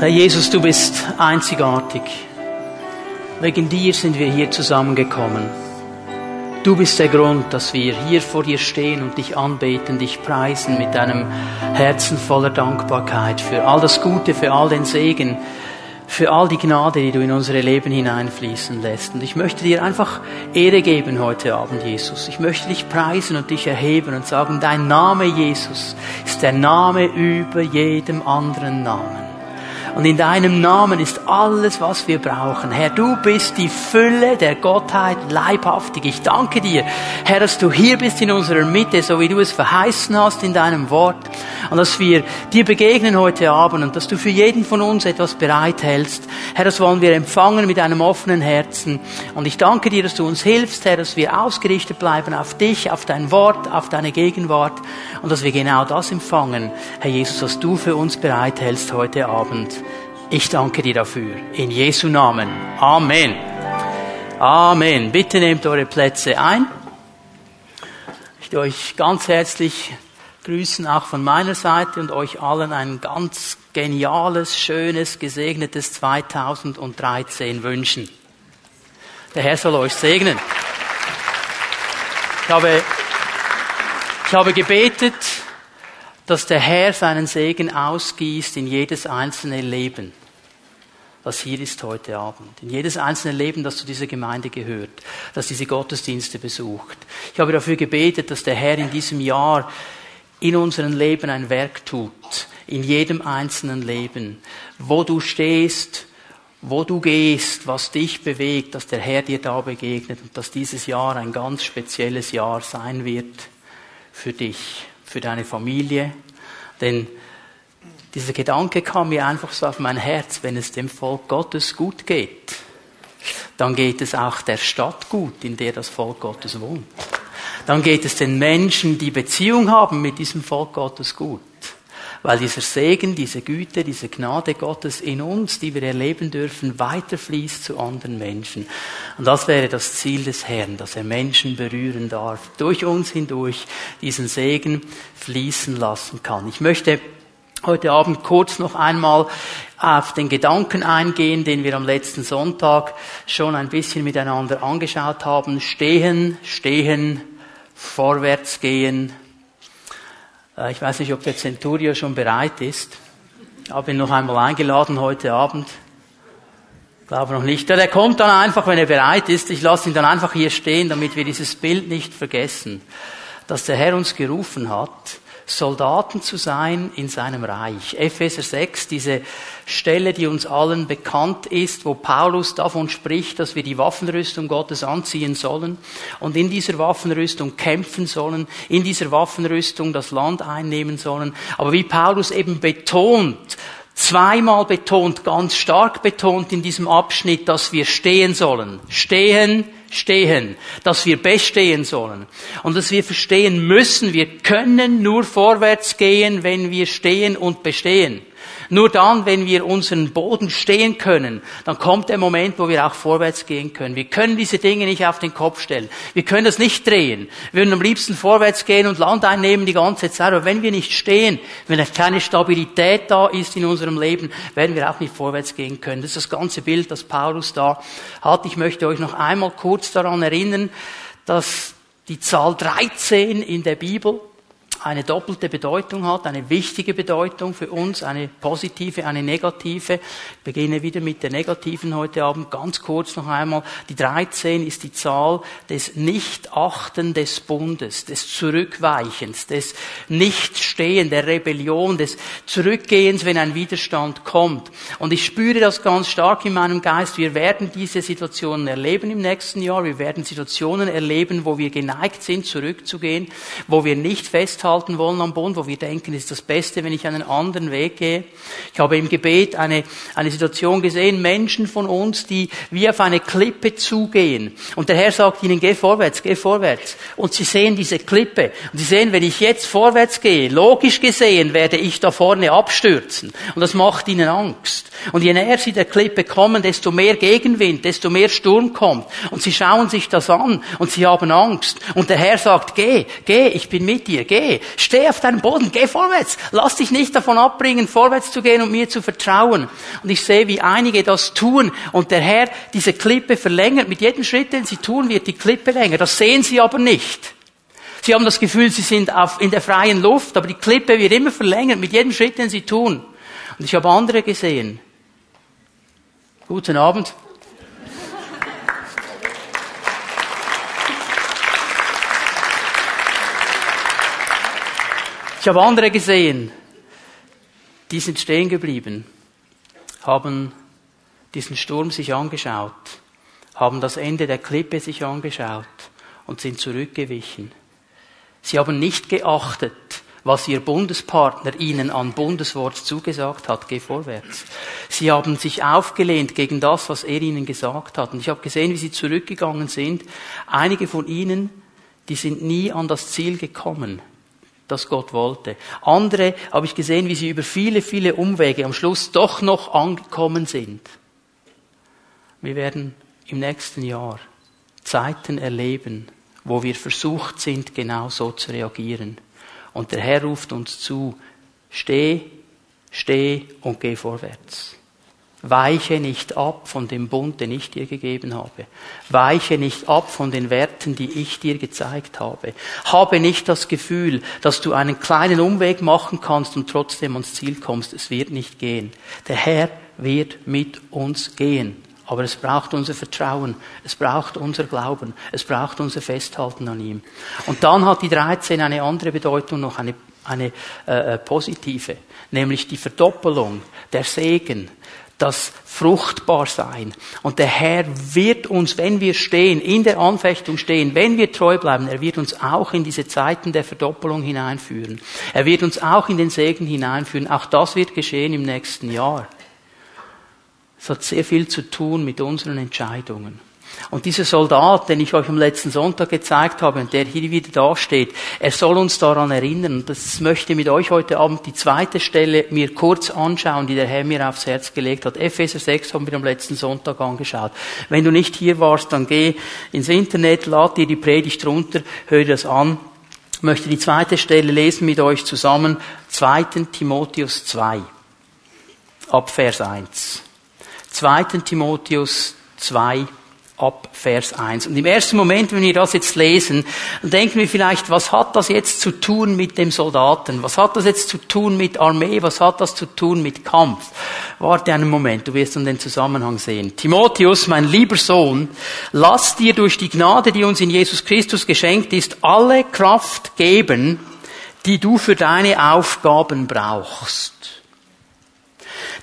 Herr Jesus, du bist einzigartig. Wegen dir sind wir hier zusammengekommen. Du bist der Grund, dass wir hier vor dir stehen und dich anbeten, dich preisen mit einem Herzen voller Dankbarkeit für all das Gute, für all den Segen, für all die Gnade, die du in unsere Leben hineinfließen lässt. Und ich möchte dir einfach Ehre geben heute Abend, Jesus. Ich möchte dich preisen und dich erheben und sagen, dein Name, Jesus, ist der Name über jedem anderen Namen. Und in deinem Namen ist alles, was wir brauchen. Herr, du bist die Fülle der Gottheit leibhaftig. Ich danke dir, Herr, dass du hier bist in unserer Mitte, so wie du es verheißen hast in deinem Wort. Und dass wir dir begegnen heute Abend und dass du für jeden von uns etwas bereithältst. Herr, das wollen wir empfangen mit einem offenen Herzen. Und ich danke dir, dass du uns hilfst, Herr, dass wir ausgerichtet bleiben auf dich, auf dein Wort, auf deine Gegenwart und dass wir genau das empfangen, Herr Jesus, was du für uns bereithältst heute Abend. Ich danke dir dafür. In Jesu Namen. Amen. Amen. Bitte nehmt eure Plätze ein. Ich möchte euch ganz herzlich grüßen, auch von meiner Seite und euch allen ein ganz geniales, schönes, gesegnetes 2013 wünschen. Der Herr soll euch segnen. Ich habe, ich habe gebetet, dass der Herr seinen Segen ausgießt in jedes einzelne Leben, das hier ist heute Abend. In jedes einzelne Leben, das zu dieser Gemeinde gehört, das diese Gottesdienste besucht. Ich habe dafür gebetet, dass der Herr in diesem Jahr in unserem Leben ein Werk tut, in jedem einzelnen Leben, wo du stehst, wo du gehst, was dich bewegt, dass der Herr dir da begegnet und dass dieses Jahr ein ganz spezielles Jahr sein wird für dich für deine Familie. Denn dieser Gedanke kam mir einfach so auf mein Herz, wenn es dem Volk Gottes gut geht, dann geht es auch der Stadt gut, in der das Volk Gottes wohnt. Dann geht es den Menschen, die Beziehung haben mit diesem Volk Gottes gut weil dieser Segen, diese Güte, diese Gnade Gottes in uns, die wir erleben dürfen, weiterfließt zu anderen Menschen. Und das wäre das Ziel des Herrn, dass er Menschen berühren darf, durch uns hindurch diesen Segen fließen lassen kann. Ich möchte heute Abend kurz noch einmal auf den Gedanken eingehen, den wir am letzten Sonntag schon ein bisschen miteinander angeschaut haben. Stehen, stehen, vorwärts gehen, äh, ich weiß nicht, ob der Centurio schon bereit ist. Ich habe ihn noch einmal eingeladen heute Abend. Ich glaube noch nicht. Der kommt dann einfach, wenn er bereit ist. Ich lasse ihn dann einfach hier stehen, damit wir dieses Bild nicht vergessen, dass der Herr uns gerufen hat, Soldaten zu sein in seinem Reich. Epheser 6, diese Stelle, die uns allen bekannt ist, wo Paulus davon spricht, dass wir die Waffenrüstung Gottes anziehen sollen und in dieser Waffenrüstung kämpfen sollen, in dieser Waffenrüstung das Land einnehmen sollen. Aber wie Paulus eben betont, zweimal betont, ganz stark betont in diesem Abschnitt, dass wir stehen sollen. Stehen, stehen, dass wir bestehen sollen und dass wir verstehen müssen, wir können nur vorwärts gehen, wenn wir stehen und bestehen. Nur dann, wenn wir unseren Boden stehen können, dann kommt der Moment, wo wir auch vorwärts gehen können. Wir können diese Dinge nicht auf den Kopf stellen. Wir können das nicht drehen. Wir würden am liebsten vorwärts gehen und Land einnehmen die ganze Zeit. Aber wenn wir nicht stehen, wenn keine Stabilität da ist in unserem Leben, werden wir auch nicht vorwärts gehen können. Das ist das ganze Bild, das Paulus da hat. Ich möchte euch noch einmal kurz daran erinnern, dass die Zahl 13 in der Bibel eine doppelte Bedeutung hat, eine wichtige Bedeutung für uns, eine positive, eine negative. Ich beginne wieder mit der negativen heute Abend. Ganz kurz noch einmal. Die 13 ist die Zahl des Nichtachten des Bundes, des Zurückweichens, des Nichtstehen, der Rebellion, des Zurückgehens, wenn ein Widerstand kommt. Und ich spüre das ganz stark in meinem Geist. Wir werden diese Situationen erleben im nächsten Jahr. Wir werden Situationen erleben, wo wir geneigt sind, zurückzugehen, wo wir nicht festhalten festhalten wollen am Bund, wo wir denken, es ist das Beste, wenn ich einen anderen Weg gehe. Ich habe im Gebet eine, eine Situation gesehen, Menschen von uns, die wie auf eine Klippe zugehen. Und der Herr sagt ihnen, geh vorwärts, geh vorwärts. Und sie sehen diese Klippe. Und sie sehen, wenn ich jetzt vorwärts gehe, logisch gesehen, werde ich da vorne abstürzen. Und das macht ihnen Angst. Und je näher sie der Klippe kommen, desto mehr Gegenwind, desto mehr Sturm kommt. Und sie schauen sich das an und sie haben Angst. Und der Herr sagt, geh, geh, ich bin mit dir, geh. Steh auf deinem Boden, geh vorwärts. Lass dich nicht davon abbringen, vorwärts zu gehen und mir zu vertrauen. Und ich sehe, wie einige das tun und der Herr diese Klippe verlängert. Mit jedem Schritt, den sie tun, wird die Klippe länger. Das sehen sie aber nicht. Sie haben das Gefühl, sie sind auf, in der freien Luft, aber die Klippe wird immer verlängert mit jedem Schritt, den sie tun. Und ich habe andere gesehen. Guten Abend. Ich habe andere gesehen, die sind stehen geblieben, haben diesen Sturm sich angeschaut, haben das Ende der Klippe sich angeschaut und sind zurückgewichen. Sie haben nicht geachtet, was Ihr Bundespartner Ihnen an Bundeswort zugesagt hat, geh vorwärts. Sie haben sich aufgelehnt gegen das, was er Ihnen gesagt hat. Und ich habe gesehen, wie Sie zurückgegangen sind. Einige von Ihnen, die sind nie an das Ziel gekommen das Gott wollte. Andere habe ich gesehen, wie sie über viele, viele Umwege am Schluss doch noch angekommen sind. Wir werden im nächsten Jahr Zeiten erleben, wo wir versucht sind, genau so zu reagieren. Und der Herr ruft uns zu, steh, steh und geh vorwärts. Weiche nicht ab von dem Bund, den ich dir gegeben habe. Weiche nicht ab von den Werten, die ich dir gezeigt habe. Habe nicht das Gefühl, dass du einen kleinen Umweg machen kannst und trotzdem ans Ziel kommst. Es wird nicht gehen. Der Herr wird mit uns gehen. Aber es braucht unser Vertrauen, es braucht unser Glauben, es braucht unser Festhalten an ihm. Und dann hat die 13 eine andere Bedeutung noch, eine, eine äh, äh positive, nämlich die Verdoppelung, der Segen, das Fruchtbarsein. Und der Herr wird uns, wenn wir stehen, in der Anfechtung stehen, wenn wir treu bleiben, er wird uns auch in diese Zeiten der Verdoppelung hineinführen. Er wird uns auch in den Segen hineinführen. Auch das wird geschehen im nächsten Jahr. Es hat sehr viel zu tun mit unseren Entscheidungen. Und dieser Soldat, den ich euch am letzten Sonntag gezeigt habe und der hier wieder dasteht, er soll uns daran erinnern. Das möchte mit euch heute Abend die zweite Stelle mir kurz anschauen, die der Herr mir aufs Herz gelegt hat. Epheser 6 haben wir am letzten Sonntag angeschaut. Wenn du nicht hier warst, dann geh ins Internet, lad dir die Predigt runter, hör das an. Ich möchte die zweite Stelle lesen mit euch zusammen. 2. Timotheus 2. Ab Vers 1. 2. Timotheus 2, ab Vers 1. Und im ersten Moment, wenn wir das jetzt lesen, denken wir vielleicht, was hat das jetzt zu tun mit dem Soldaten? Was hat das jetzt zu tun mit Armee? Was hat das zu tun mit Kampf? Warte einen Moment, du wirst dann den Zusammenhang sehen. Timotheus, mein lieber Sohn, lass dir durch die Gnade, die uns in Jesus Christus geschenkt ist, alle Kraft geben, die du für deine Aufgaben brauchst.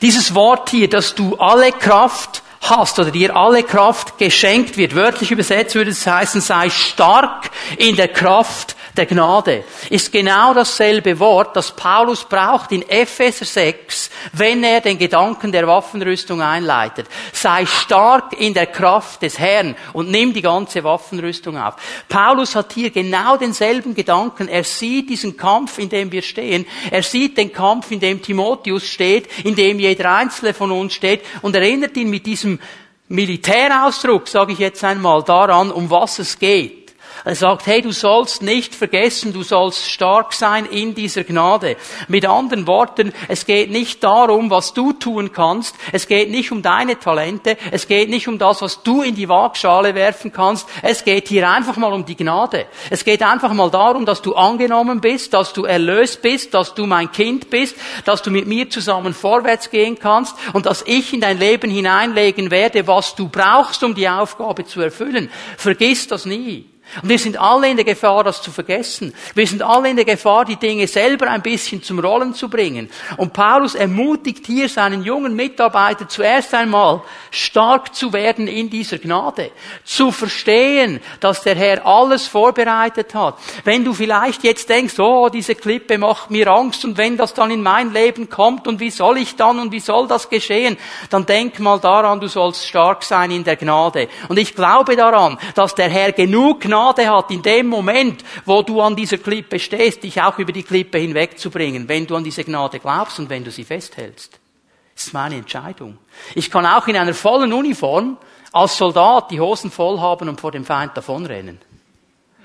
Dieses Wort hier, dass du alle Kraft hast oder dir alle Kraft geschenkt wird. Wörtlich übersetzt würde es heißen, sei stark in der Kraft der Gnade. Ist genau dasselbe Wort, das Paulus braucht in Epheser 6, wenn er den Gedanken der Waffenrüstung einleitet. Sei stark in der Kraft des Herrn und nimm die ganze Waffenrüstung auf. Paulus hat hier genau denselben Gedanken. Er sieht diesen Kampf, in dem wir stehen. Er sieht den Kampf, in dem Timotheus steht, in dem jeder Einzelne von uns steht und erinnert ihn mit diesem Militärausdruck, sage ich jetzt einmal, daran, um was es geht. Er sagt, hey, du sollst nicht vergessen, du sollst stark sein in dieser Gnade. Mit anderen Worten, es geht nicht darum, was du tun kannst. Es geht nicht um deine Talente. Es geht nicht um das, was du in die Waagschale werfen kannst. Es geht hier einfach mal um die Gnade. Es geht einfach mal darum, dass du angenommen bist, dass du erlöst bist, dass du mein Kind bist, dass du mit mir zusammen vorwärts gehen kannst und dass ich in dein Leben hineinlegen werde, was du brauchst, um die Aufgabe zu erfüllen. Vergiss das nie. Und wir sind alle in der Gefahr, das zu vergessen. Wir sind alle in der Gefahr, die Dinge selber ein bisschen zum Rollen zu bringen. Und Paulus ermutigt hier seinen jungen Mitarbeiter zuerst einmal stark zu werden in dieser Gnade. Zu verstehen, dass der Herr alles vorbereitet hat. Wenn du vielleicht jetzt denkst, oh, diese Klippe macht mir Angst und wenn das dann in mein Leben kommt und wie soll ich dann und wie soll das geschehen, dann denk mal daran, du sollst stark sein in der Gnade. Und ich glaube daran, dass der Herr genug Gnade Gnade hat, in dem Moment, wo du an dieser Klippe stehst, dich auch über die Klippe hinwegzubringen, wenn du an diese Gnade glaubst und wenn du sie festhältst. Das ist meine Entscheidung. Ich kann auch in einer vollen Uniform als Soldat die Hosen voll haben und vor dem Feind davonrennen.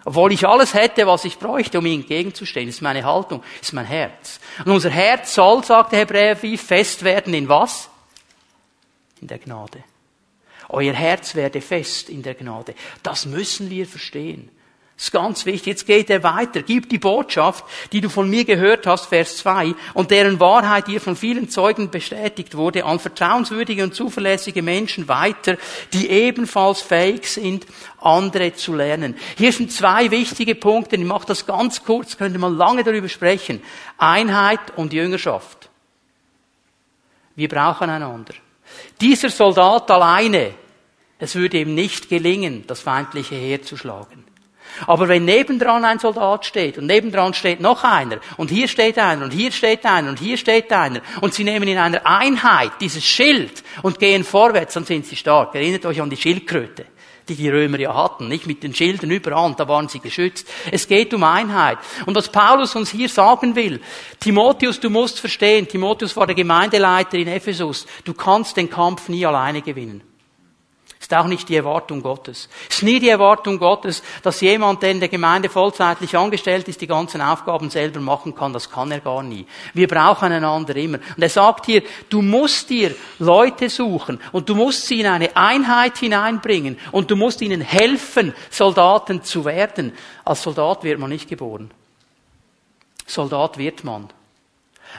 Obwohl ich alles hätte, was ich bräuchte, um ihm entgegenzustehen. Das ist meine Haltung, das ist mein Herz. Und unser Herz soll, sagt der Hebräerbrief, fest werden in was? In der Gnade. Euer Herz werde fest in der Gnade. Das müssen wir verstehen. Das ist ganz wichtig. Jetzt geht er weiter. Gib die Botschaft, die du von mir gehört hast, Vers 2, und deren Wahrheit dir von vielen Zeugen bestätigt wurde, an vertrauenswürdige und zuverlässige Menschen weiter, die ebenfalls fähig sind, andere zu lernen. Hier sind zwei wichtige Punkte. Ich mache das ganz kurz, könnte man lange darüber sprechen. Einheit und Jüngerschaft. Wir brauchen einander. Dieser Soldat alleine, es würde ihm nicht gelingen, das feindliche Heer zu schlagen. Aber wenn nebendran ein Soldat steht und nebendran steht noch einer und hier steht einer und hier steht einer und hier steht einer und sie nehmen in einer Einheit dieses Schild und gehen vorwärts, dann sind sie stark. Erinnert euch an die Schildkröte, die die Römer ja hatten, nicht mit den Schildern überall, da waren sie geschützt. Es geht um Einheit. Und was Paulus uns hier sagen will, Timotheus, du musst verstehen, Timotheus war der Gemeindeleiter in Ephesus, du kannst den Kampf nie alleine gewinnen. Ist auch nicht die Erwartung Gottes. Ist nie die Erwartung Gottes, dass jemand, der in der Gemeinde vollzeitlich angestellt ist, die ganzen Aufgaben selber machen kann. Das kann er gar nie. Wir brauchen einander immer. Und er sagt hier, du musst dir Leute suchen und du musst sie in eine Einheit hineinbringen und du musst ihnen helfen, Soldaten zu werden. Als Soldat wird man nicht geboren. Soldat wird man.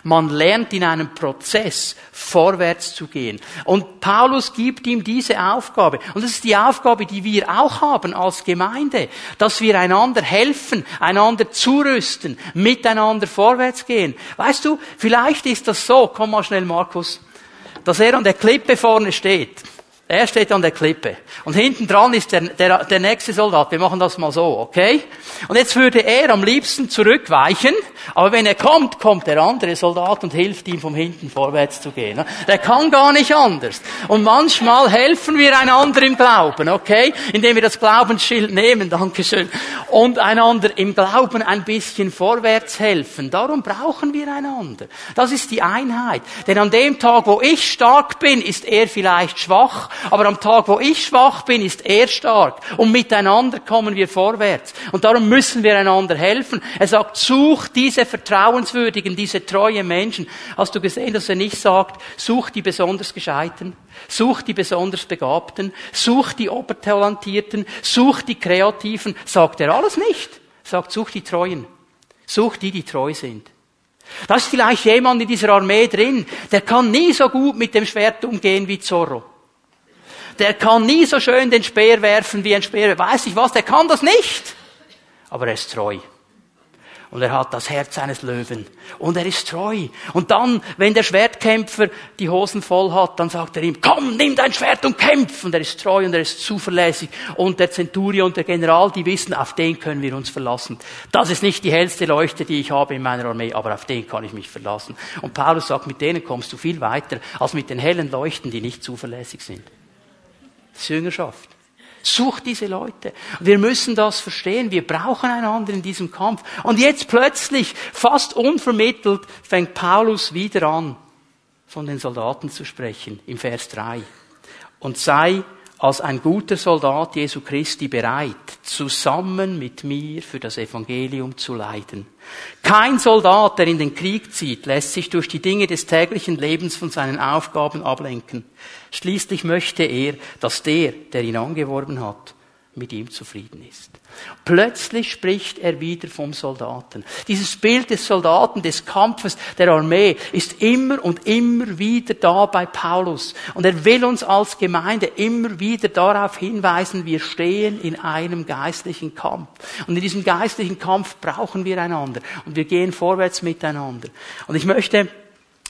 Man lernt in einem Prozess vorwärts zu gehen. Und Paulus gibt ihm diese Aufgabe. Und das ist die Aufgabe, die wir auch haben als Gemeinde, dass wir einander helfen, einander zurüsten, miteinander vorwärts gehen. Weißt du, vielleicht ist das so, komm mal schnell Markus, dass er an der Klippe vorne steht er steht an der Klippe. Und hinten dran ist der, der, der nächste Soldat. Wir machen das mal so, okay? Und jetzt würde er am liebsten zurückweichen, aber wenn er kommt, kommt der andere Soldat und hilft ihm vom hinten vorwärts zu gehen. Der kann gar nicht anders. Und manchmal helfen wir einander im Glauben, okay? Indem wir das Glaubensschild nehmen, Dankeschön. Und einander im Glauben ein bisschen vorwärts helfen. Darum brauchen wir einander. Das ist die Einheit. Denn an dem Tag, wo ich stark bin, ist er vielleicht schwach aber am Tag, wo ich schwach bin, ist er stark. Und miteinander kommen wir vorwärts. Und darum müssen wir einander helfen. Er sagt, such diese vertrauenswürdigen, diese treuen Menschen. Hast du gesehen, dass er nicht sagt, such die besonders Gescheiten, such die besonders Begabten, such die Obertalentierten, such die Kreativen. Sagt er alles nicht. Er sagt, such die Treuen. Such die, die treu sind. Da ist vielleicht jemand in dieser Armee drin, der kann nie so gut mit dem Schwert umgehen wie Zorro der kann nie so schön den Speer werfen wie ein Speer. Weiß ich was, der kann das nicht. Aber er ist treu. Und er hat das Herz eines Löwen. Und er ist treu. Und dann, wenn der Schwertkämpfer die Hosen voll hat, dann sagt er ihm, komm, nimm dein Schwert und kämpf. Und er ist treu und er ist zuverlässig. Und der Zenturion und der General, die wissen, auf den können wir uns verlassen. Das ist nicht die hellste Leuchte, die ich habe in meiner Armee, aber auf den kann ich mich verlassen. Und Paulus sagt, mit denen kommst du viel weiter, als mit den hellen Leuchten, die nicht zuverlässig sind. Das ist Jüngerschaft. Such diese Leute. Wir müssen das verstehen. Wir brauchen einander in diesem Kampf. Und jetzt plötzlich, fast unvermittelt, fängt Paulus wieder an, von den Soldaten zu sprechen, im Vers 3. Und sei als ein guter Soldat Jesu Christi bereit, zusammen mit mir für das Evangelium zu leiden. Kein Soldat, der in den Krieg zieht, lässt sich durch die Dinge des täglichen Lebens von seinen Aufgaben ablenken. Schließlich möchte er, dass der, der ihn angeworben hat, mit ihm zufrieden ist. Plötzlich spricht er wieder vom Soldaten. Dieses Bild des Soldaten, des Kampfes, der Armee ist immer und immer wieder da bei Paulus. Und er will uns als Gemeinde immer wieder darauf hinweisen, wir stehen in einem geistlichen Kampf. Und in diesem geistlichen Kampf brauchen wir einander. Und wir gehen vorwärts miteinander. Und ich möchte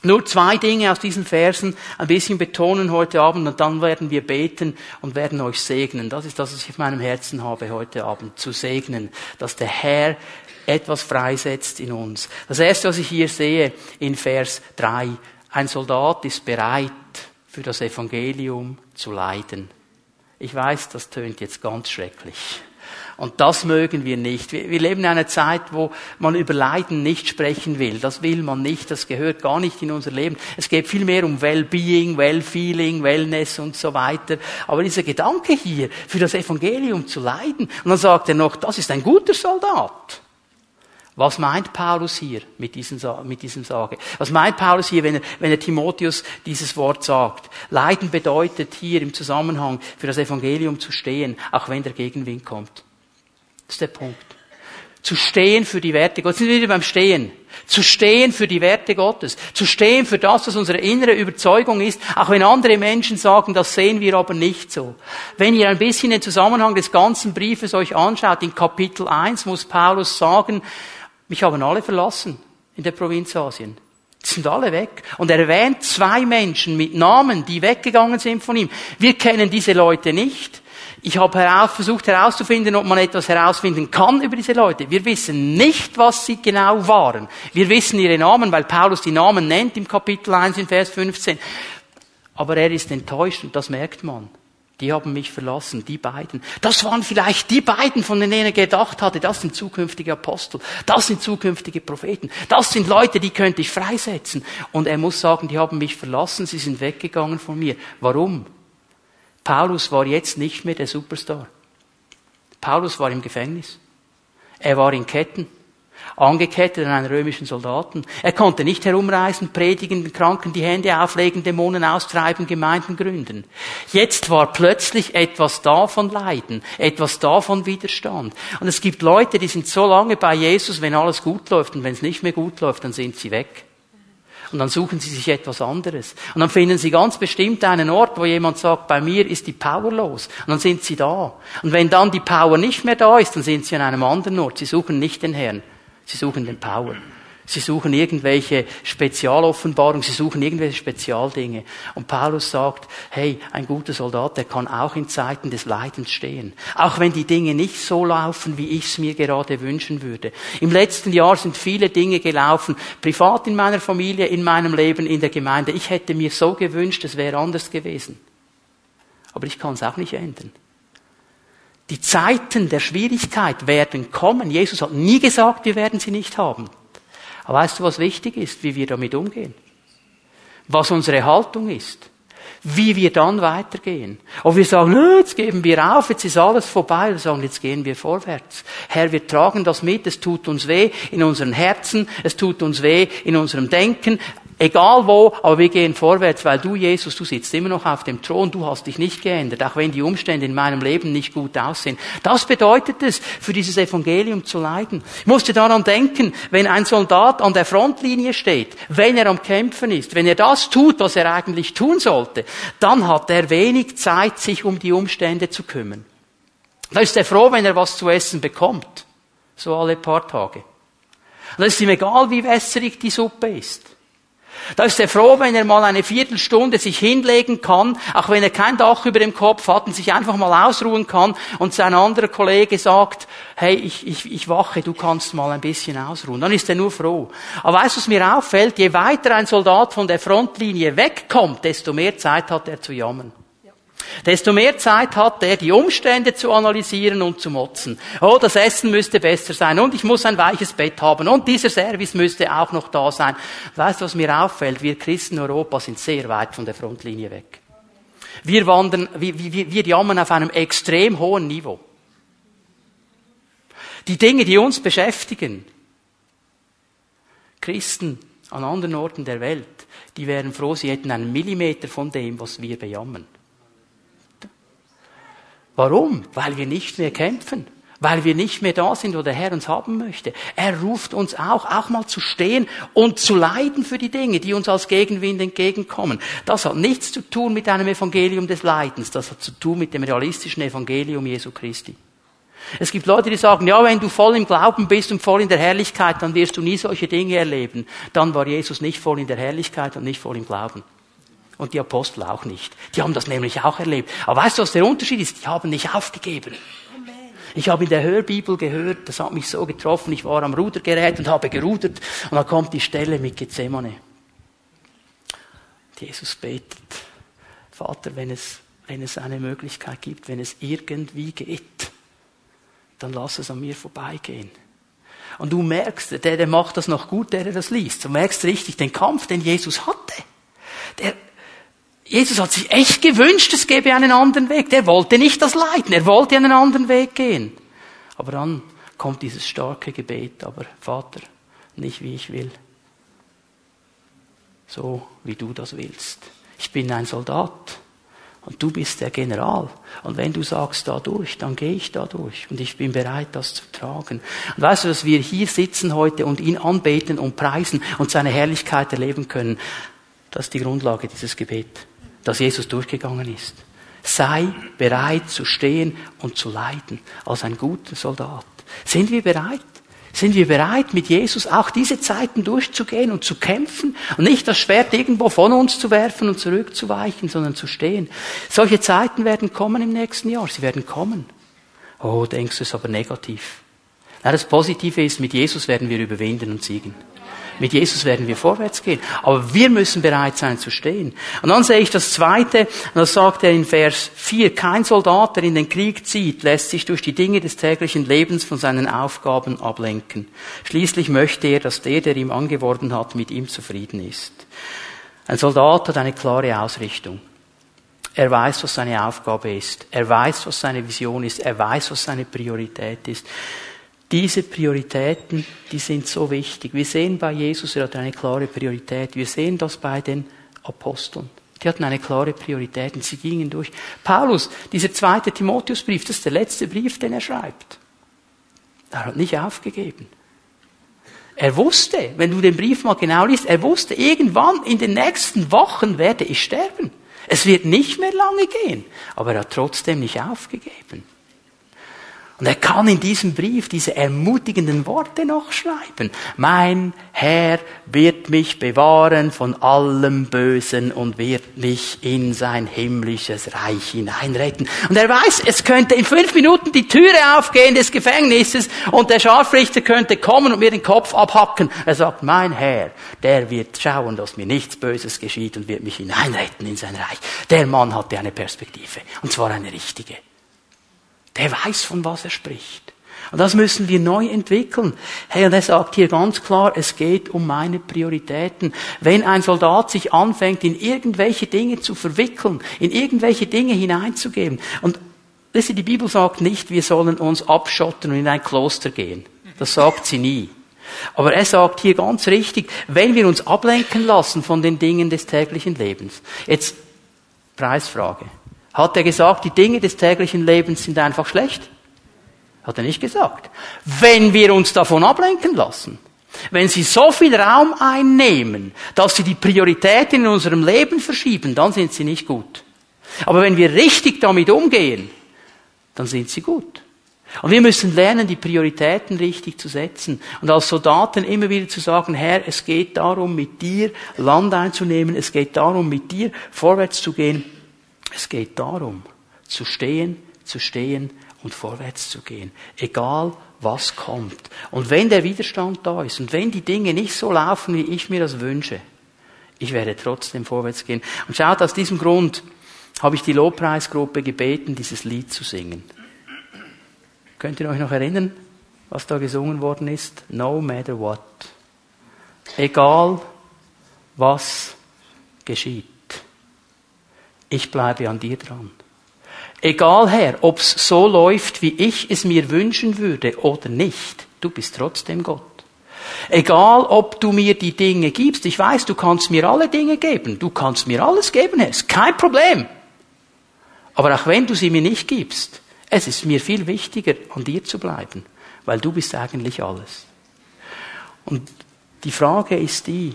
nur zwei Dinge aus diesen Versen ein bisschen betonen heute Abend und dann werden wir beten und werden euch segnen. Das ist das, was ich auf meinem Herzen habe heute Abend, zu segnen, dass der Herr etwas freisetzt in uns. Das erste, was ich hier sehe in Vers 3, ein Soldat ist bereit, für das Evangelium zu leiden. Ich weiß, das tönt jetzt ganz schrecklich. Und das mögen wir nicht. Wir, wir leben in einer Zeit, wo man über Leiden nicht sprechen will. Das will man nicht. Das gehört gar nicht in unser Leben. Es geht viel mehr um Well-Being, Well-Feeling, Wellness und so weiter. Aber dieser Gedanke hier, für das Evangelium zu leiden. Und dann sagt er noch, das ist ein guter Soldat. Was meint Paulus hier mit diesem, mit diesem Sage? Was meint Paulus hier, wenn er, wenn er Timotheus dieses Wort sagt? Leiden bedeutet hier im Zusammenhang für das Evangelium zu stehen, auch wenn der Gegenwind kommt. Das ist der Punkt. Zu stehen für die Werte Gottes. Sind wir wieder beim Stehen. Zu stehen für die Werte Gottes. Zu stehen für das, was unsere innere Überzeugung ist, auch wenn andere Menschen sagen, das sehen wir aber nicht so. Wenn ihr ein bisschen den Zusammenhang des ganzen Briefes euch anschaut, in Kapitel 1 muss Paulus sagen, mich haben alle verlassen in der Provinz Asien. Die sind alle weg. Und er erwähnt zwei Menschen mit Namen, die weggegangen sind von ihm. Wir kennen diese Leute nicht. Ich habe versucht herauszufinden, ob man etwas herausfinden kann über diese Leute. Wir wissen nicht, was sie genau waren. Wir wissen ihre Namen, weil Paulus die Namen nennt im Kapitel 1 in Vers 15. Aber er ist enttäuscht und das merkt man die haben mich verlassen, die beiden. Das waren vielleicht die beiden, von denen er gedacht hatte, das sind zukünftige Apostel, das sind zukünftige Propheten, das sind Leute, die könnte ich freisetzen. Und er muss sagen, die haben mich verlassen, sie sind weggegangen von mir. Warum? Paulus war jetzt nicht mehr der Superstar. Paulus war im Gefängnis. Er war in Ketten angekettet an einen römischen Soldaten. Er konnte nicht herumreisen, predigen, den Kranken die Hände auflegen, Dämonen austreiben, Gemeinden gründen. Jetzt war plötzlich etwas da von Leiden, etwas da von Widerstand. Und es gibt Leute, die sind so lange bei Jesus, wenn alles gut läuft und wenn es nicht mehr gut läuft, dann sind sie weg. Und dann suchen sie sich etwas anderes. Und dann finden sie ganz bestimmt einen Ort, wo jemand sagt, bei mir ist die Power los. Und dann sind sie da. Und wenn dann die Power nicht mehr da ist, dann sind sie an einem anderen Ort. Sie suchen nicht den Herrn. Sie suchen den Power. Sie suchen irgendwelche Spezialoffenbarungen, sie suchen irgendwelche Spezialdinge. Und Paulus sagt, hey, ein guter Soldat, der kann auch in Zeiten des Leidens stehen. Auch wenn die Dinge nicht so laufen, wie ich es mir gerade wünschen würde. Im letzten Jahr sind viele Dinge gelaufen, privat in meiner Familie, in meinem Leben, in der Gemeinde. Ich hätte mir so gewünscht, es wäre anders gewesen. Aber ich kann es auch nicht ändern. Die Zeiten der Schwierigkeit werden kommen. Jesus hat nie gesagt, wir werden sie nicht haben. Aber weißt du, was wichtig ist? Wie wir damit umgehen. Was unsere Haltung ist. Wie wir dann weitergehen. Ob wir sagen, jetzt geben wir auf, jetzt ist alles vorbei, oder sagen, jetzt gehen wir vorwärts. Herr, wir tragen das mit, es tut uns weh in unseren Herzen, es tut uns weh in unserem Denken, Egal wo, aber wir gehen vorwärts, weil du, Jesus, du sitzt immer noch auf dem Thron, du hast dich nicht geändert, auch wenn die Umstände in meinem Leben nicht gut aussehen. Das bedeutet es, für dieses Evangelium zu leiden. Ich musste daran denken, wenn ein Soldat an der Frontlinie steht, wenn er am Kämpfen ist, wenn er das tut, was er eigentlich tun sollte, dann hat er wenig Zeit, sich um die Umstände zu kümmern. Da ist er froh, wenn er was zu essen bekommt. So alle paar Tage. Und es ist ihm egal, wie wässrig die Suppe ist. Da ist er froh, wenn er mal eine Viertelstunde sich hinlegen kann, auch wenn er kein Dach über dem Kopf hat und sich einfach mal ausruhen kann und sein anderer Kollege sagt, hey, ich, ich, ich wache, du kannst mal ein bisschen ausruhen. Dann ist er nur froh. Aber weißt du, was mir auffällt? Je weiter ein Soldat von der Frontlinie wegkommt, desto mehr Zeit hat er zu jammern. Desto mehr Zeit hat er, die Umstände zu analysieren und zu motzen. Oh, das Essen müsste besser sein und ich muss ein weiches Bett haben und dieser Service müsste auch noch da sein. Weißt du, was mir auffällt? Wir Christen Europa sind sehr weit von der Frontlinie weg. Wir wandern, wir, wir, wir jammern auf einem extrem hohen Niveau. Die Dinge, die uns beschäftigen, Christen an anderen Orten der Welt, die wären froh, sie hätten einen Millimeter von dem, was wir bejammern. Warum? Weil wir nicht mehr kämpfen. Weil wir nicht mehr da sind, wo der Herr uns haben möchte. Er ruft uns auch, auch mal zu stehen und zu leiden für die Dinge, die uns als Gegenwind entgegenkommen. Das hat nichts zu tun mit einem Evangelium des Leidens. Das hat zu tun mit dem realistischen Evangelium Jesu Christi. Es gibt Leute, die sagen, ja, wenn du voll im Glauben bist und voll in der Herrlichkeit, dann wirst du nie solche Dinge erleben. Dann war Jesus nicht voll in der Herrlichkeit und nicht voll im Glauben und die Apostel auch nicht. Die haben das nämlich auch erlebt. Aber weißt du, was der Unterschied ist? Die haben nicht aufgegeben. Ich habe in der Hörbibel gehört, das hat mich so getroffen, ich war am Rudergerät und habe gerudert und da kommt die Stelle mit Gethsemane. Jesus betet, Vater, wenn es, wenn es eine Möglichkeit gibt, wenn es irgendwie geht, dann lass es an mir vorbeigehen. Und du merkst, der, der macht das noch gut, der, der das liest. Du merkst richtig den Kampf, den Jesus hatte. Der, Jesus hat sich echt gewünscht, es gäbe einen anderen Weg. Der wollte nicht das Leiden, er wollte einen anderen Weg gehen. Aber dann kommt dieses starke Gebet, aber Vater, nicht wie ich will, so wie du das willst. Ich bin ein Soldat und du bist der General. Und wenn du sagst, da durch, dann gehe ich da durch. Und ich bin bereit, das zu tragen. Und weißt du, dass wir hier sitzen heute und ihn anbeten und preisen und seine Herrlichkeit erleben können, das ist die Grundlage dieses Gebet dass Jesus durchgegangen ist. Sei bereit zu stehen und zu leiden als ein guter Soldat. Sind wir bereit? Sind wir bereit, mit Jesus auch diese Zeiten durchzugehen und zu kämpfen und nicht das Schwert irgendwo von uns zu werfen und zurückzuweichen, sondern zu stehen? Solche Zeiten werden kommen im nächsten Jahr. Sie werden kommen. Oh, denkst du es aber negativ? Na, das Positive ist, mit Jesus werden wir überwinden und siegen. Mit Jesus werden wir vorwärts gehen. Aber wir müssen bereit sein zu stehen. Und dann sehe ich das Zweite, und das sagt er in Vers 4, kein Soldat, der in den Krieg zieht, lässt sich durch die Dinge des täglichen Lebens von seinen Aufgaben ablenken. Schließlich möchte er, dass der, der ihm angeworben hat, mit ihm zufrieden ist. Ein Soldat hat eine klare Ausrichtung. Er weiß, was seine Aufgabe ist. Er weiß, was seine Vision ist. Er weiß, was seine Priorität ist. Diese Prioritäten, die sind so wichtig. Wir sehen bei Jesus, er hat eine klare Priorität. Wir sehen das bei den Aposteln. Die hatten eine klare Priorität und sie gingen durch. Paulus, dieser zweite Timotheusbrief, das ist der letzte Brief, den er schreibt. Er hat nicht aufgegeben. Er wusste, wenn du den Brief mal genau liest, er wusste, irgendwann in den nächsten Wochen werde ich sterben. Es wird nicht mehr lange gehen. Aber er hat trotzdem nicht aufgegeben. Und er kann in diesem Brief diese ermutigenden Worte noch schreiben. Mein Herr wird mich bewahren von allem Bösen und wird mich in sein himmlisches Reich hineinretten. Und er weiß, es könnte in fünf Minuten die Türe aufgehen des Gefängnisses und der Scharfrichter könnte kommen und mir den Kopf abhacken. Er sagt, mein Herr, der wird schauen, dass mir nichts Böses geschieht und wird mich hineinretten in sein Reich. Der Mann hatte eine Perspektive. Und zwar eine richtige. Der weiß, von was er spricht. Und das müssen wir neu entwickeln. Hey, und er sagt hier ganz klar, es geht um meine Prioritäten. Wenn ein Soldat sich anfängt, in irgendwelche Dinge zu verwickeln, in irgendwelche Dinge hineinzugeben, und die Bibel sagt nicht, wir sollen uns abschotten und in ein Kloster gehen. Das sagt sie nie. Aber er sagt hier ganz richtig, wenn wir uns ablenken lassen von den Dingen des täglichen Lebens. Jetzt Preisfrage. Hat er gesagt, die Dinge des täglichen Lebens sind einfach schlecht? Hat er nicht gesagt. Wenn wir uns davon ablenken lassen, wenn sie so viel Raum einnehmen, dass sie die Prioritäten in unserem Leben verschieben, dann sind sie nicht gut. Aber wenn wir richtig damit umgehen, dann sind sie gut. Und wir müssen lernen, die Prioritäten richtig zu setzen. Und als Soldaten immer wieder zu sagen, Herr, es geht darum, mit dir Land einzunehmen, es geht darum, mit dir vorwärts zu gehen. Es geht darum, zu stehen, zu stehen und vorwärts zu gehen. Egal, was kommt. Und wenn der Widerstand da ist und wenn die Dinge nicht so laufen, wie ich mir das wünsche, ich werde trotzdem vorwärts gehen. Und schaut, aus diesem Grund habe ich die Lobpreisgruppe gebeten, dieses Lied zu singen. Könnt ihr euch noch erinnern, was da gesungen worden ist? No matter what. Egal, was geschieht ich bleibe an dir dran. Egal, Herr, ob's so läuft, wie ich es mir wünschen würde oder nicht, du bist trotzdem Gott. Egal, ob du mir die Dinge gibst, ich weiß, du kannst mir alle Dinge geben, du kannst mir alles geben, Herr, ist kein Problem. Aber auch wenn du sie mir nicht gibst, es ist mir viel wichtiger, an dir zu bleiben, weil du bist eigentlich alles. Und die Frage ist die,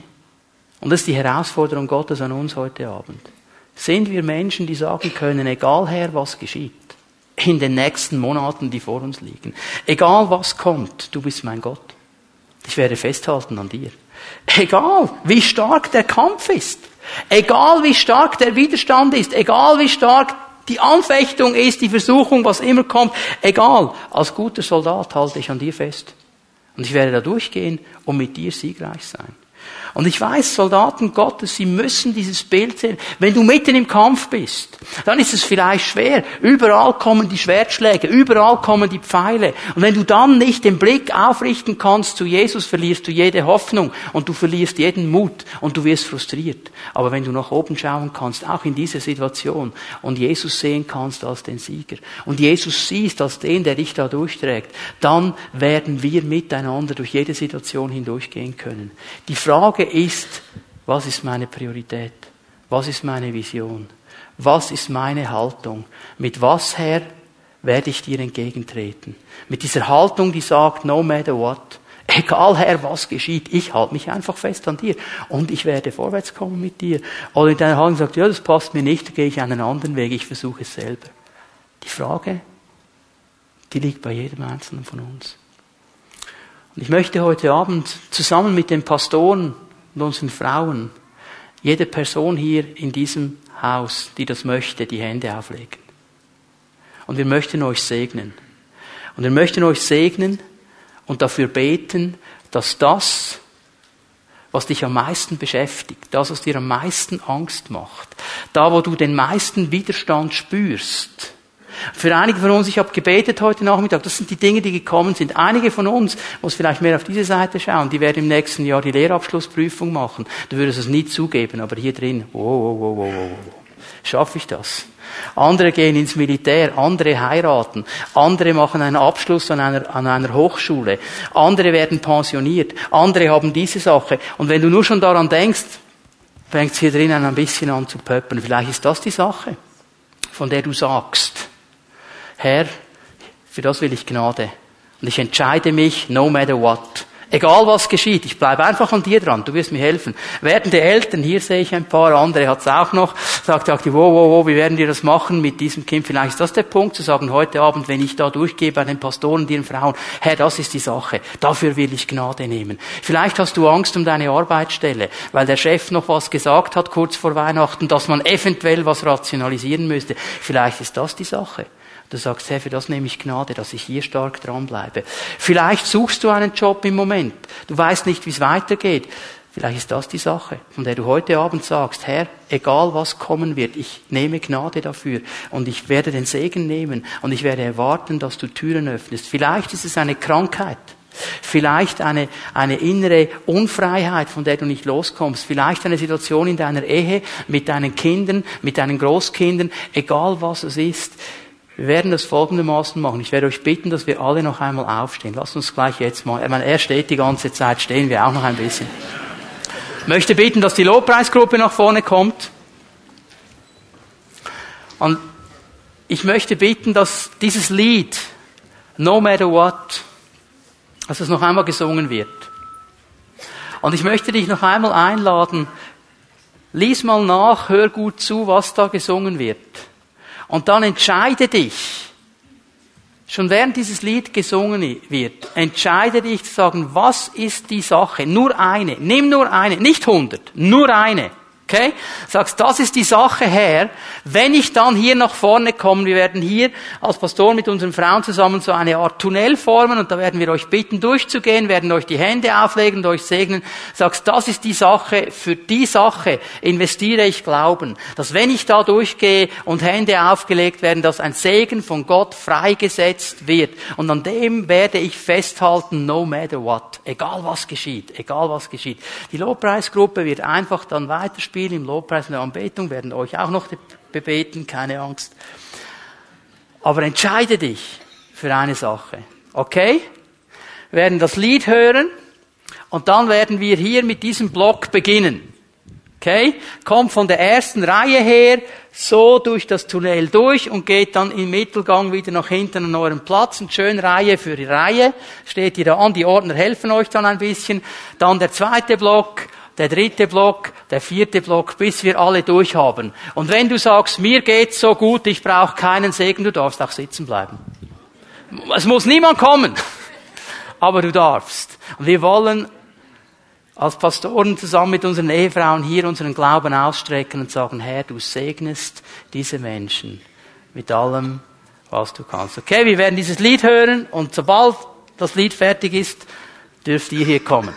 und das ist die Herausforderung Gottes an uns heute Abend sind wir Menschen, die sagen können, egal Herr, was geschieht, in den nächsten Monaten, die vor uns liegen, egal was kommt, du bist mein Gott. Ich werde festhalten an dir. Egal, wie stark der Kampf ist, egal wie stark der Widerstand ist, egal wie stark die Anfechtung ist, die Versuchung, was immer kommt, egal, als guter Soldat halte ich an dir fest. Und ich werde da durchgehen und mit dir siegreich sein. Und ich weiß, Soldaten Gottes, sie müssen dieses Bild sehen. Wenn du mitten im Kampf bist, dann ist es vielleicht schwer. Überall kommen die Schwertschläge, überall kommen die Pfeile. Und wenn du dann nicht den Blick aufrichten kannst zu Jesus, verlierst du jede Hoffnung und du verlierst jeden Mut und du wirst frustriert. Aber wenn du nach oben schauen kannst, auch in dieser Situation, und Jesus sehen kannst als den Sieger, und Jesus siehst als den, der dich da durchträgt, dann werden wir miteinander durch jede Situation hindurchgehen können. Die Frage ist, was ist meine Priorität? Was ist meine Vision? Was ist meine Haltung? Mit was, Herr, werde ich dir entgegentreten? Mit dieser Haltung, die sagt, no matter what, egal Herr, was geschieht, ich halte mich einfach fest an dir und ich werde vorwärts kommen mit dir. Oder in deiner Haltung sagt, ja, das passt mir nicht, da gehe ich einen anderen Weg, ich versuche es selber. Die Frage, die liegt bei jedem Einzelnen von uns. Und ich möchte heute Abend zusammen mit den Pastoren und unseren Frauen jede Person hier in diesem Haus, die das möchte, die Hände auflegen. Und wir möchten euch segnen. Und wir möchten euch segnen und dafür beten, dass das, was dich am meisten beschäftigt, das, was dir am meisten Angst macht, da, wo du den meisten Widerstand spürst, für einige von uns, ich habe gebetet heute Nachmittag, das sind die Dinge, die gekommen sind. Einige von uns, muss vielleicht mehr auf diese Seite schauen, die werden im nächsten Jahr die Lehrabschlussprüfung machen. Du würdest es nie zugeben, aber hier drin, wow, wow, wow, wow, wow. Schaffe ich das? Andere gehen ins Militär, andere heiraten, andere machen einen Abschluss an einer, an einer Hochschule, andere werden pensioniert, andere haben diese Sache. Und wenn du nur schon daran denkst, fängt es hier drinnen ein bisschen an zu pöppen. Vielleicht ist das die Sache, von der du sagst, Herr, für das will ich Gnade. Und ich entscheide mich, no matter what. Egal was geschieht, ich bleibe einfach an dir dran, du wirst mir helfen. Werdende Eltern, hier sehe ich ein paar, andere hat es auch noch, sagt, sagt, wo, wo, wo, wie werden wir das machen mit diesem Kind? Vielleicht ist das der Punkt, zu sagen, heute Abend, wenn ich da durchgehe bei den Pastoren ihren Frauen, Herr, das ist die Sache, dafür will ich Gnade nehmen. Vielleicht hast du Angst um deine Arbeitsstelle, weil der Chef noch was gesagt hat kurz vor Weihnachten, dass man eventuell was rationalisieren müsste. Vielleicht ist das die Sache. Du sagst, Herr, für das nehme ich Gnade, dass ich hier stark dranbleibe. Vielleicht suchst du einen Job im Moment. Du weißt nicht, wie es weitergeht. Vielleicht ist das die Sache, von der du heute Abend sagst, Herr, egal was kommen wird, ich nehme Gnade dafür und ich werde den Segen nehmen und ich werde erwarten, dass du Türen öffnest. Vielleicht ist es eine Krankheit. Vielleicht eine, eine innere Unfreiheit, von der du nicht loskommst. Vielleicht eine Situation in deiner Ehe, mit deinen Kindern, mit deinen Großkindern, egal was es ist. Wir werden das folgendermaßen machen. Ich werde euch bitten, dass wir alle noch einmal aufstehen. Lasst uns gleich jetzt mal, ich meine, er steht die ganze Zeit, stehen wir auch noch ein bisschen. Ich möchte bitten, dass die Lobpreisgruppe nach vorne kommt. Und ich möchte bitten, dass dieses Lied, No Matter What, dass es noch einmal gesungen wird. Und ich möchte dich noch einmal einladen, lies mal nach, hör gut zu, was da gesungen wird. Und dann entscheide dich, schon während dieses Lied gesungen wird, entscheide dich zu sagen, was ist die Sache? Nur eine. Nimm nur eine. Nicht hundert. Nur eine. Okay? Sagst, das ist die Sache her. Wenn ich dann hier nach vorne komme, wir werden hier als Pastor mit unseren Frauen zusammen so eine Art Tunnel formen und da werden wir euch bitten durchzugehen, werden euch die Hände auflegen und euch segnen. Sagst, das ist die Sache, für die Sache investiere ich Glauben. Dass wenn ich da durchgehe und Hände aufgelegt werden, dass ein Segen von Gott freigesetzt wird. Und an dem werde ich festhalten, no matter what. Egal was geschieht, egal was geschieht. Die Lobpreisgruppe wird einfach dann weiterspielen Spiel, im Lobpreis und der Anbetung werden euch auch noch bebeten, keine Angst. Aber entscheide dich für eine Sache. Okay? Wir werden das Lied hören und dann werden wir hier mit diesem Block beginnen. Okay? Kommt von der ersten Reihe her, so durch das Tunnel durch und geht dann im Mittelgang wieder nach hinten an euren Platz. Und schön Reihe für die Reihe. Steht ihr da an, die Ordner helfen euch dann ein bisschen. Dann der zweite Block der dritte Block, der vierte Block, bis wir alle durchhaben. Und wenn du sagst, mir geht's so gut, ich brauche keinen Segen, du darfst auch sitzen bleiben. Es muss niemand kommen, aber du darfst. Und wir wollen als Pastoren zusammen mit unseren Ehefrauen hier unseren Glauben ausstrecken und sagen, Herr, du segnest diese Menschen mit allem, was du kannst. Okay, wir werden dieses Lied hören und sobald das Lied fertig ist, dürft ihr hier kommen.